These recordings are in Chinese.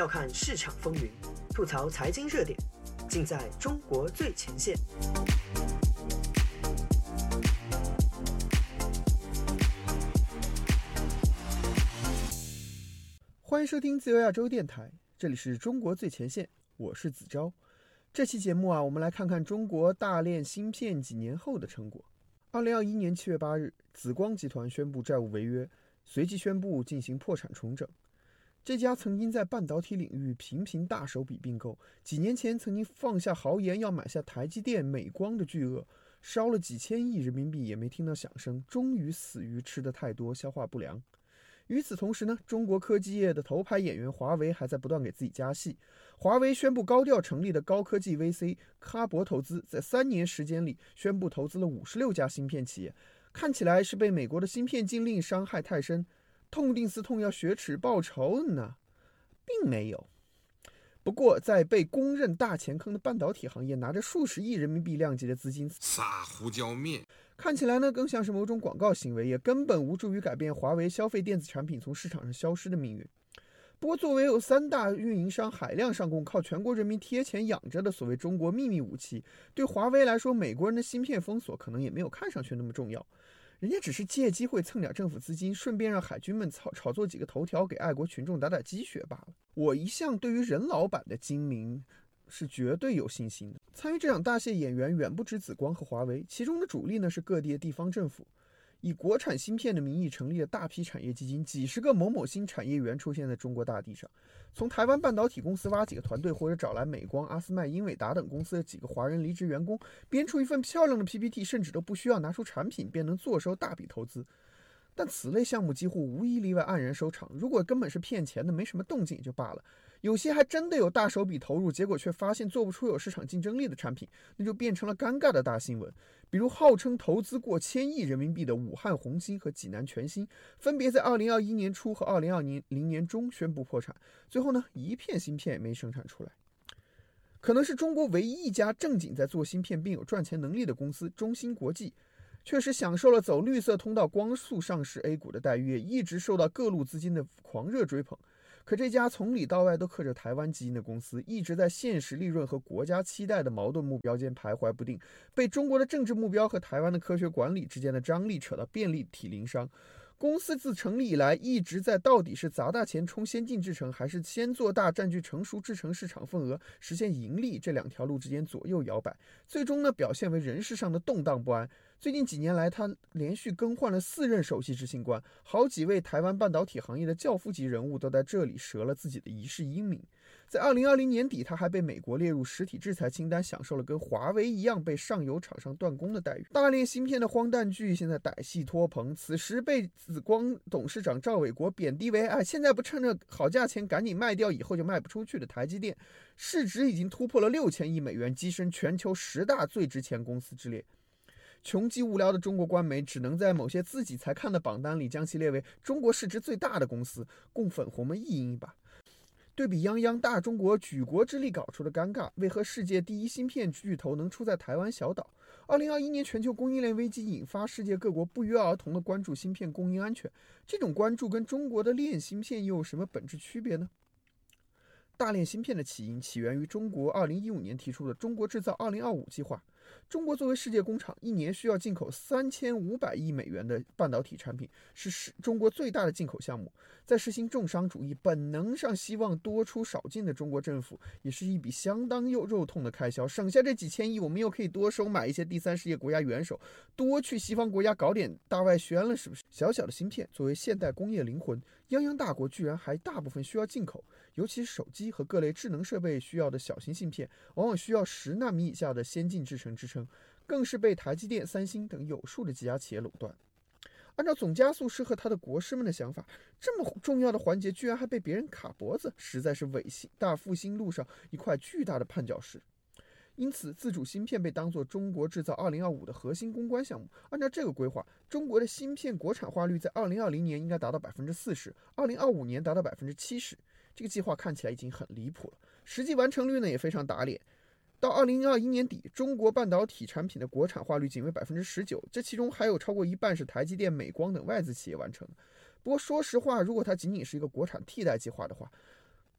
笑看市场风云，吐槽财经热点，尽在中国最前线。欢迎收听自由亚洲电台，这里是中国最前线，我是子昭。这期节目啊，我们来看看中国大炼芯片几年后的成果。二零二一年七月八日，紫光集团宣布债务违约，随即宣布进行破产重整。这家曾经在半导体领域频频大手笔并购，几年前曾经放下豪言要买下台积电、美光的巨鳄，烧了几千亿人民币也没听到响声，终于死于吃的太多，消化不良。与此同时呢，中国科技业的头牌演员华为还在不断给自己加戏。华为宣布高调成立的高科技 VC 咖博投资，在三年时间里宣布投资了五十六家芯片企业，看起来是被美国的芯片禁令伤害太深。痛定思痛，要雪耻报仇呢，并没有。不过，在被公认大钱坑的半导体行业，拿着数十亿人民币量级的资金撒胡椒面，看起来呢，更像是某种广告行为，也根本无助于改变华为消费电子产品从市场上消失的命运。不过，作为有三大运营商海量上供、靠全国人民贴钱养着的所谓中国秘密武器，对华为来说，美国人的芯片封锁可能也没有看上去那么重要。人家只是借机会蹭点政府资金，顺便让海军们炒炒作几个头条，给爱国群众打打鸡血罢了。我一向对于任老板的精明是绝对有信心的。参与这场大戏的演员远不止紫光和华为，其中的主力呢是各地的地方政府。以国产芯片的名义成立了大批产业基金，几十个某某新产业园出现在中国大地上。从台湾半导体公司挖几个团队，或者找来美光、阿斯麦、英伟达等公司的几个华人离职员工，编出一份漂亮的 PPT，甚至都不需要拿出产品，便能坐收大笔投资。但此类项目几乎无一例外黯然收场。如果根本是骗钱的，没什么动静也就罢了；有些还真的有大手笔投入，结果却发现做不出有市场竞争力的产品，那就变成了尴尬的大新闻。比如号称投资过千亿人民币的武汉红星和济南全新，分别在二零二一年初和二零二零年中宣布破产，最后呢，一片芯片也没生产出来。可能是中国唯一一家正经在做芯片并有赚钱能力的公司——中芯国际。确实享受了走绿色通道、光速上市 A 股的待遇，一直受到各路资金的狂热追捧。可这家从里到外都刻着台湾基因的公司，一直在现实利润和国家期待的矛盾目标间徘徊不定，被中国的政治目标和台湾的科学管理之间的张力扯到遍体鳞伤。公司自成立以来，一直在到底是砸大钱冲先进制程，还是先做大占据成熟制程市场份额，实现盈利这两条路之间左右摇摆，最终呢表现为人事上的动荡不安。最近几年来，他连续更换了四任首席执行官，好几位台湾半导体行业的教父级人物都在这里折了自己的一世英名。在二零二零年底，他还被美国列入实体制裁清单，享受了跟华为一样被上游厂商断供的待遇。大炼芯片的荒诞剧现在歹戏拖棚，此时被紫光董事长赵伟国贬低为“哎，现在不趁着好价钱赶紧卖掉，以后就卖不出去”的台积电，市值已经突破了六千亿美元，跻身全球十大最值钱公司之列。穷极无聊的中国官媒只能在某些自己才看的榜单里将其列为中国市值最大的公司，供粉红们意淫一把。对比泱泱大中国举国之力搞出的尴尬，为何世界第一芯片巨头能出在台湾小岛？二零二一年全球供应链危机引发世界各国不约而同的关注芯片供应安全，这种关注跟中国的炼芯片又有什么本质区别呢？大炼芯片的起因起源于中国二零一五年提出的“中国制造二零二五”计划。中国作为世界工厂，一年需要进口三千五百亿美元的半导体产品，是是中国最大的进口项目。在实行重商主义、本能上希望多出少进的中国政府，也是一笔相当又肉痛的开销。省下这几千亿，我们又可以多收买一些第三世界国家元首，多去西方国家搞点大外宣了，是不是？小小的芯片作为现代工业灵魂，泱泱大国居然还大部分需要进口，尤其手机和各类智能设备需要的小型芯片，往往需要十纳米以下的先进制程。支撑，更是被台积电、三星等有数的几家企业垄断。按照总加速师和他的国师们的想法，这么重要的环节居然还被别人卡脖子，实在是伟新大复兴路上一块巨大的绊脚石。因此，自主芯片被当作中国制造二零二五的核心攻关项目。按照这个规划，中国的芯片国产化率在二零二零年应该达到百分之四十，二零二五年达到百分之七十。这个计划看起来已经很离谱了，实际完成率呢也非常打脸。到二零二一年底，中国半导体产品的国产化率仅为百分之十九，这其中还有超过一半是台积电、美光等外资企业完成的。不过说实话，如果它仅仅是一个国产替代计划的话，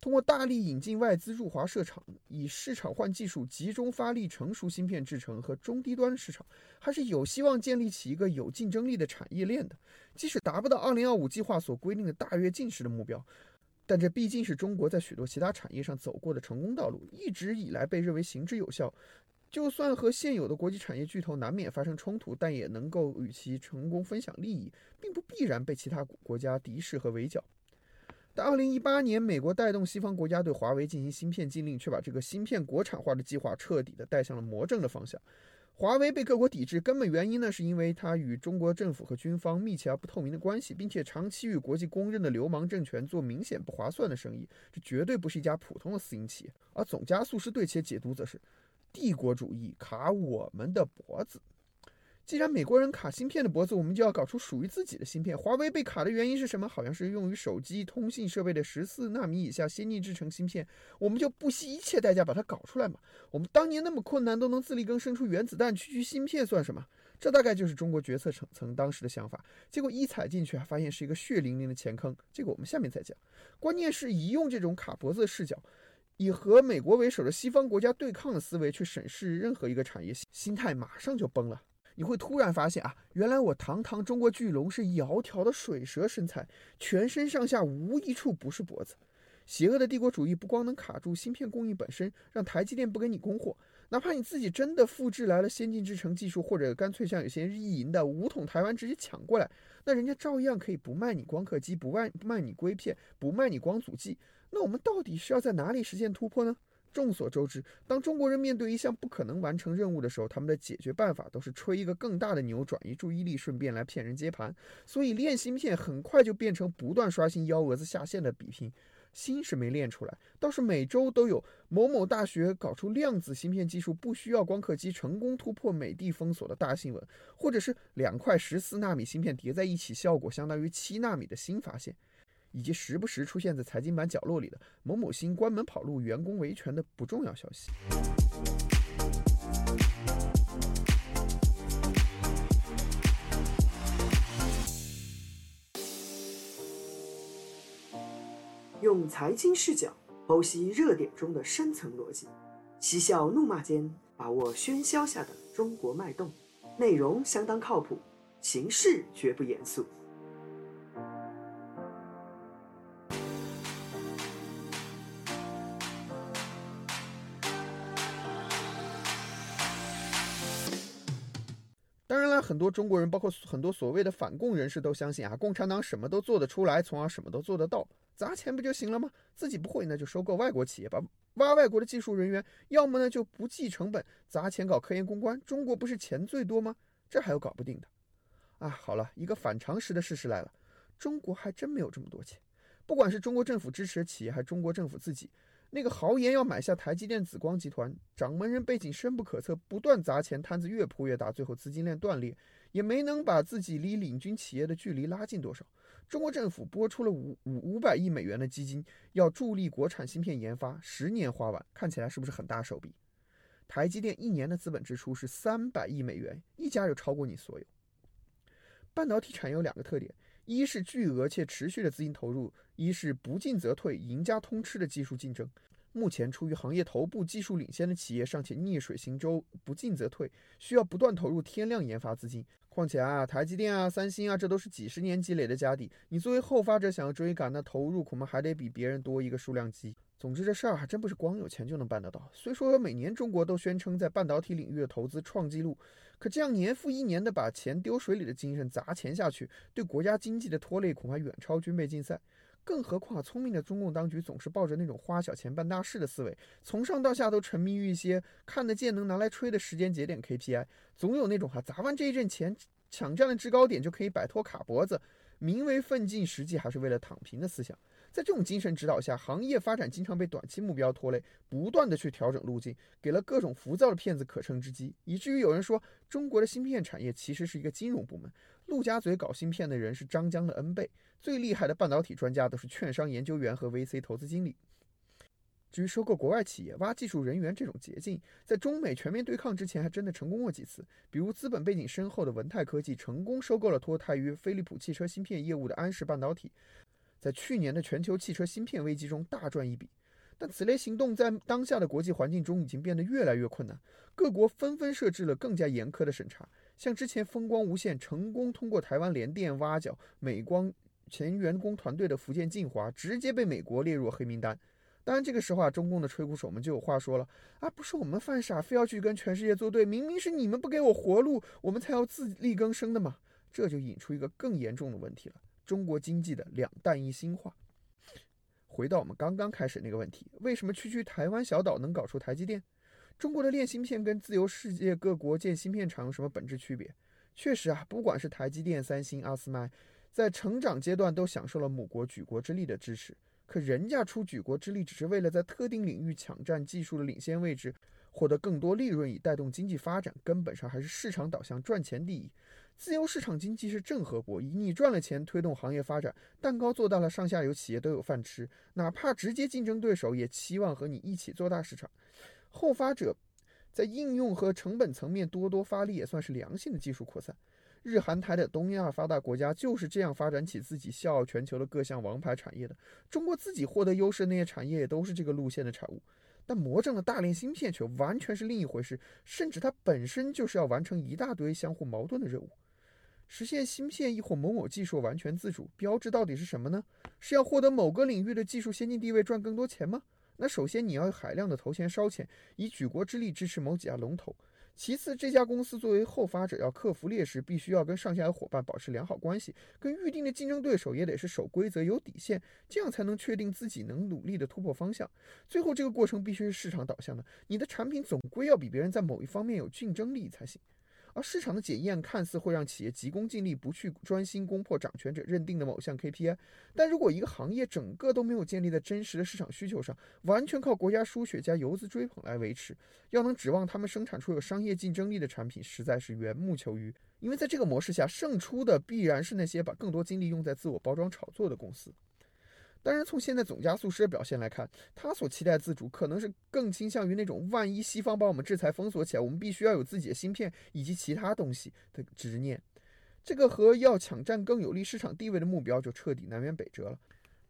通过大力引进外资入华设厂，以市场换技术，集中发力成熟芯片制成和中低端市场，还是有希望建立起一个有竞争力的产业链的。即使达不到2025计划所规定的大跃进式的目标，但这毕竟是中国在许多其他产业上走过的成功道路，一直以来被认为行之有效。就算和现有的国际产业巨头难免发生冲突，但也能够与其成功分享利益，并不必然被其他国家敌视和围剿。但2018年，美国带动西方国家对华为进行芯片禁令，却把这个芯片国产化的计划彻底的带向了魔怔的方向。华为被各国抵制，根本原因呢，是因为它与中国政府和军方密切而不透明的关系，并且长期与国际公认的流氓政权做明显不划算的生意。这绝对不是一家普通的私营企业。而总加速师对其解读则是，帝国主义卡我们的脖子。既然美国人卡芯片的脖子，我们就要搞出属于自己的芯片。华为被卡的原因是什么？好像是用于手机通信设备的十四纳米以下先进制程芯片，我们就不惜一切代价把它搞出来嘛。我们当年那么困难都能自力更生出原子弹，区区芯片算什么？这大概就是中国决策层层当时的想法。结果一踩进去，还发现是一个血淋淋的前坑。这个我们下面再讲。关键是一用这种卡脖子的视角，以和美国为首的西方国家对抗的思维去审视任何一个产业，心态马上就崩了。你会突然发现啊，原来我堂堂中国巨龙是窈窕的水蛇身材，全身上下无一处不是脖子。邪恶的帝国主义不光能卡住芯片供应本身，让台积电不给你供货，哪怕你自己真的复制来了先进制程技术，或者干脆像有些意淫的武统台湾直接抢过来，那人家照样可以不卖你光刻机，不卖不卖你硅片，不卖你光阻剂。那我们到底是要在哪里实现突破呢？众所周知，当中国人面对一项不可能完成任务的时候，他们的解决办法都是吹一个更大的牛，转移注意力，顺便来骗人接盘。所以练芯片很快就变成不断刷新幺蛾子下线的比拼。芯是没练出来，倒是每周都有某某大学搞出量子芯片技术，不需要光刻机成功突破美的封锁的大新闻，或者是两块十四纳米芯片叠在一起，效果相当于七纳米的新发现。以及时不时出现在财经版角落里的某某星关门跑路、员工维权的不重要消息。用财经视角剖析热点中的深层逻辑，嬉笑怒骂间把握喧嚣下的中国脉动。内容相当靠谱，形式绝不严肃。很多中国人，包括很多所谓的反共人士，都相信啊，共产党什么都做得出来，从而什么都做得到，砸钱不就行了吗？自己不会，那就收购外国企业，吧挖外国的技术人员，要么呢就不计成本砸钱搞科研攻关。中国不是钱最多吗？这还有搞不定的啊！好了一个反常识的事实来了，中国还真没有这么多钱，不管是中国政府支持企业，还是中国政府自己。那个豪言要买下台积电紫光集团，掌门人背景深不可测，不断砸钱，摊子越铺越大，最后资金链断裂，也没能把自己离领军企业的距离拉近多少。中国政府拨出了五五五百亿美元的基金，要助力国产芯片研发，十年花完，看起来是不是很大手笔？台积电一年的资本支出是三百亿美元，一家就超过你所有。半导体产业有两个特点。一是巨额且持续的资金投入，一是不进则退、赢家通吃的技术竞争。目前处于行业头部、技术领先的企业尚且逆水行舟、不进则退，需要不断投入天量研发资金。况且啊，台积电啊、三星啊，这都是几十年积累的家底，你作为后发者想要追赶，那投入恐怕还得比别人多一个数量级。总之，这事儿还真不是光有钱就能办得到。虽说每年中国都宣称在半导体领域的投资创纪录，可这样年复一年的把钱丢水里的精神砸钱下去，对国家经济的拖累恐怕远超军备竞赛。更何况，聪明的中共当局总是抱着那种花小钱办大事的思维，从上到下都沉迷于一些看得见能拿来吹的时间节点 KPI，总有那种哈砸完这一阵钱，抢占了制高点就可以摆脱卡脖子，名为奋进，实际还是为了躺平的思想。在这种精神指导下，行业发展经常被短期目标拖累，不断的去调整路径，给了各种浮躁的骗子可乘之机，以至于有人说中国的芯片产业其实是一个金融部门。陆家嘴搞芯片的人是张江的 N 倍，最厉害的半导体专家都是券商研究员和 VC 投资经理。至于收购国外企业、挖技术人员这种捷径，在中美全面对抗之前还真的成功过几次，比如资本背景深厚的文泰科技成功收购了脱胎于飞利浦汽车芯片业务的安氏半导体。在去年的全球汽车芯片危机中大赚一笔。但此类行动在当下的国际环境中已经变得越来越困难，各国纷纷设置了更加严苛的审查。像之前风光无限成功通过台湾联电挖角美光前员工团队的福建晋华，直接被美国列入黑名单。当然，这个时候啊，中共的吹鼓手们就有话说了啊，不是我们犯傻，非要去跟全世界作对，明明是你们不给我活路，我们才要自力更生的嘛。这就引出一个更严重的问题了：中国经济的两弹一星化。回到我们刚刚开始那个问题，为什么区区台湾小岛能搞出台积电？中国的炼芯片跟自由世界各国建芯片厂有什么本质区别？确实啊，不管是台积电、三星、阿斯麦，在成长阶段都享受了母国举国之力的支持。可人家出举国之力，只是为了在特定领域抢占技术的领先位置，获得更多利润以带动经济发展，根本上还是市场导向，赚钱第一。自由市场经济是正和博弈，你赚了钱推动行业发展，蛋糕做大了，上下游企业都有饭吃。哪怕直接竞争对手也期望和你一起做大市场。后发者在应用和成本层面多多发力，也算是良性的技术扩散。日韩台的东亚发达国家就是这样发展起自己笑傲全球的各项王牌产业的。中国自己获得优势那些产业也都是这个路线的产物。但魔怔的大量芯片却完全是另一回事，甚至它本身就是要完成一大堆相互矛盾的任务。实现芯片亦或某某技术完全自主，标志到底是什么呢？是要获得某个领域的技术先进地位，赚更多钱吗？那首先你要海量的投钱烧钱，以举国之力支持某几家龙头。其次，这家公司作为后发者，要克服劣势，必须要跟上下游伙伴保持良好关系，跟预定的竞争对手也得是守规则、有底线，这样才能确定自己能努力的突破方向。最后，这个过程必须是市场导向的，你的产品总归要比别人在某一方面有竞争力才行。而市场的检验看似会让企业急功近利，不去专心攻破掌权者认定的某项 KPI。但如果一个行业整个都没有建立在真实的市场需求上，完全靠国家输血加游资追捧来维持，要能指望他们生产出有商业竞争力的产品，实在是缘木求鱼。因为在这个模式下，胜出的必然是那些把更多精力用在自我包装炒作的公司。当然，从现在总加速师的表现来看，他所期待自主，可能是更倾向于那种万一西方把我们制裁封锁起来，我们必须要有自己的芯片以及其他东西的执念。这个和要抢占更有利市场地位的目标就彻底南辕北辙了。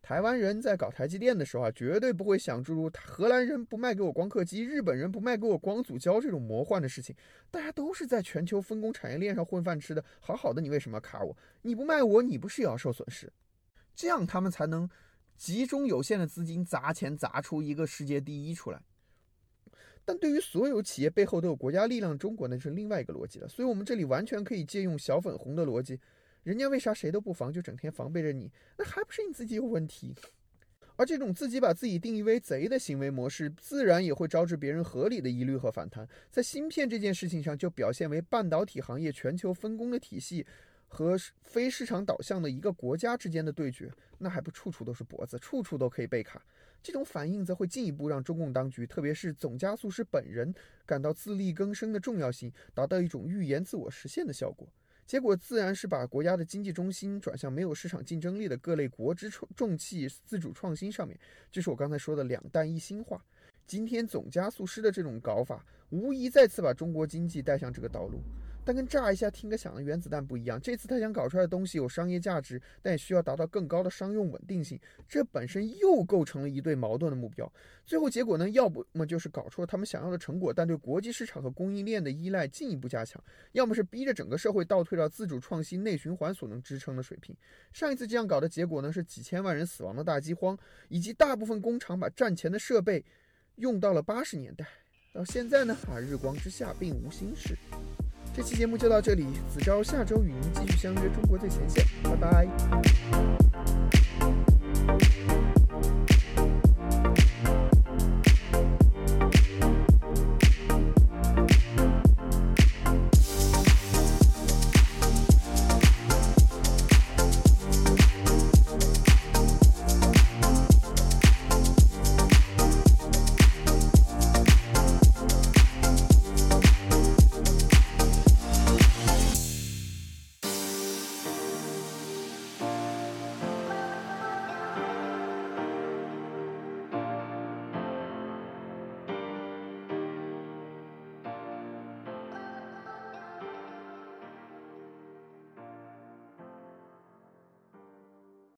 台湾人在搞台积电的时候啊，绝对不会想诸如荷兰人不卖给我光刻机，日本人不卖给我光阻胶这种魔幻的事情。大家都是在全球分工产业链上混饭吃的，好好的，你为什么要卡我？你不卖我，你不是也要受损失？这样他们才能。集中有限的资金砸钱砸出一个世界第一出来，但对于所有企业背后都有国家力量，中国那是另外一个逻辑了。所以，我们这里完全可以借用小粉红的逻辑，人家为啥谁都不防，就整天防备着你？那还不是你自己有问题？而这种自己把自己定义为贼的行为模式，自然也会招致别人合理的疑虑和反弹。在芯片这件事情上，就表现为半导体行业全球分工的体系。和非市场导向的一个国家之间的对决，那还不处处都是脖子，处处都可以被卡。这种反应则会进一步让中共当局，特别是总加速师本人感到自力更生的重要性，达到一种预言自我实现的效果。结果自然是把国家的经济中心转向没有市场竞争力的各类国之重重器自主创新上面，就是我刚才说的两弹一星化。今天总加速师的这种搞法，无疑再次把中国经济带向这个道路。但跟炸一下听个响的原子弹不一样，这次他想搞出来的东西有商业价值，但也需要达到更高的商用稳定性，这本身又构成了一对矛盾的目标。最后结果呢，要不么就是搞出了他们想要的成果，但对国际市场和供应链的依赖进一步加强；要么是逼着整个社会倒退到自主创新内循环所能支撑的水平。上一次这样搞的结果呢，是几千万人死亡的大饥荒，以及大部分工厂把战前的设备用到了八十年代。到现在呢，啊，日光之下并无新事。这期节目就到这里，子昭下周与您继续相约中国最前线，拜拜。